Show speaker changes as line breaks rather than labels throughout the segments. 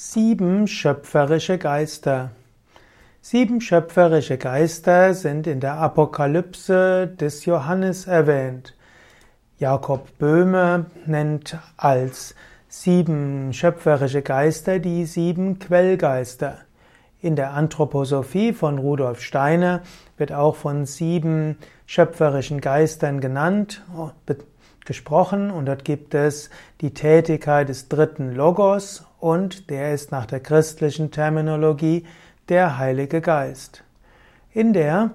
Sieben schöpferische Geister. Sieben schöpferische Geister sind in der Apokalypse des Johannes erwähnt. Jakob Böhme nennt als sieben schöpferische Geister die sieben Quellgeister. In der Anthroposophie von Rudolf Steiner wird auch von sieben schöpferischen Geistern genannt, gesprochen und dort gibt es die Tätigkeit des dritten Logos und der ist nach der christlichen Terminologie der Heilige Geist. In der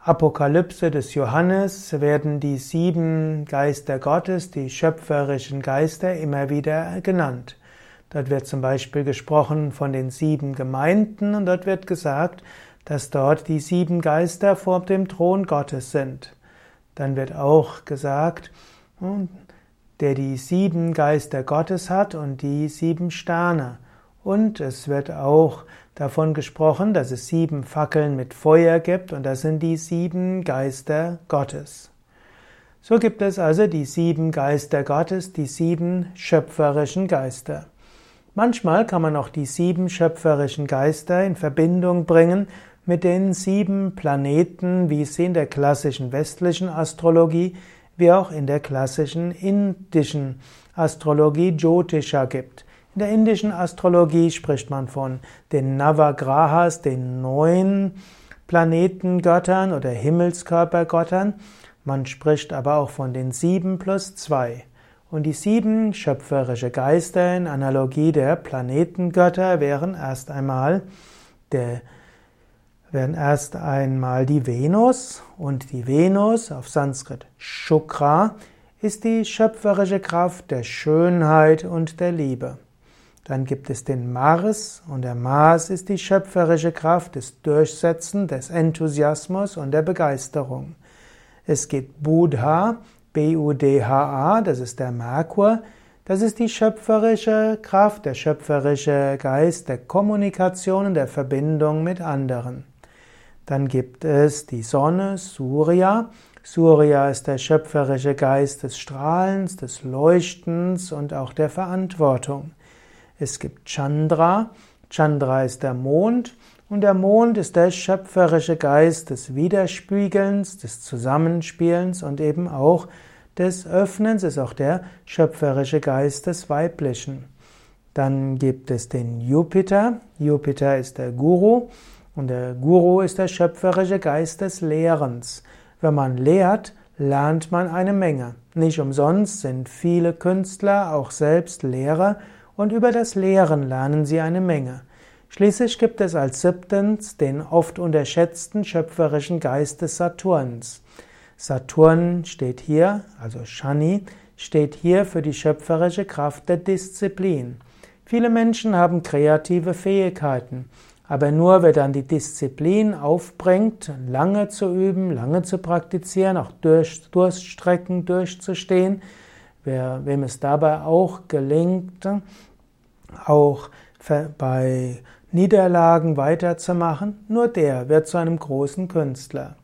Apokalypse des Johannes werden die sieben Geister Gottes, die schöpferischen Geister, immer wieder genannt. Dort wird zum Beispiel gesprochen von den sieben Gemeinden und dort wird gesagt, dass dort die sieben Geister vor dem Thron Gottes sind. Dann wird auch gesagt, der die sieben Geister Gottes hat und die sieben Sterne. Und es wird auch davon gesprochen, dass es sieben Fackeln mit Feuer gibt und das sind die sieben Geister Gottes. So gibt es also die sieben Geister Gottes, die sieben schöpferischen Geister. Manchmal kann man auch die sieben schöpferischen Geister in Verbindung bringen mit den sieben Planeten, wie sie in der klassischen westlichen Astrologie wie auch in der klassischen indischen Astrologie Jyotisha gibt. In der indischen Astrologie spricht man von den Navagrahas, den neun Planetengöttern oder Himmelskörpergöttern. Man spricht aber auch von den sieben plus zwei. Und die sieben schöpferische Geister in Analogie der Planetengötter wären erst einmal der werden erst einmal die Venus und die Venus auf Sanskrit Shukra ist die schöpferische Kraft der Schönheit und der Liebe. Dann gibt es den Mars und der Mars ist die schöpferische Kraft des Durchsetzen, des Enthusiasmus und der Begeisterung. Es gibt Buddha, B-U-D-H-A, das ist der Merkur, das ist die schöpferische Kraft, der schöpferische Geist der Kommunikation und der Verbindung mit anderen. Dann gibt es die Sonne, Surya. Surya ist der schöpferische Geist des Strahlens, des Leuchtens und auch der Verantwortung. Es gibt Chandra. Chandra ist der Mond und der Mond ist der schöpferische Geist des Widerspiegelns, des Zusammenspielens und eben auch des Öffnens, ist auch der schöpferische Geist des Weiblichen. Dann gibt es den Jupiter. Jupiter ist der Guru. Und der Guru ist der schöpferische Geist des Lehrens. Wenn man lehrt, lernt man eine Menge. Nicht umsonst sind viele Künstler auch selbst Lehrer und über das Lehren lernen sie eine Menge. Schließlich gibt es als siebtens den oft unterschätzten schöpferischen Geist des Saturns. Saturn steht hier, also Shani, steht hier für die schöpferische Kraft der Disziplin. Viele Menschen haben kreative Fähigkeiten, aber nur wer dann die Disziplin aufbringt, lange zu üben, lange zu praktizieren, auch durch Durststrecken durchzustehen, wer, wem es dabei auch gelingt, auch bei Niederlagen weiterzumachen, nur der wird zu einem großen Künstler.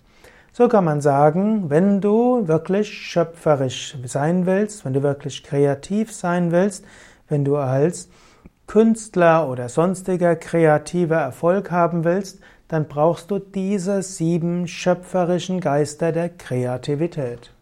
So kann man sagen, wenn du wirklich schöpferisch sein willst, wenn du wirklich kreativ sein willst, wenn du als Künstler oder sonstiger kreativer Erfolg haben willst, dann brauchst du diese sieben schöpferischen Geister der Kreativität.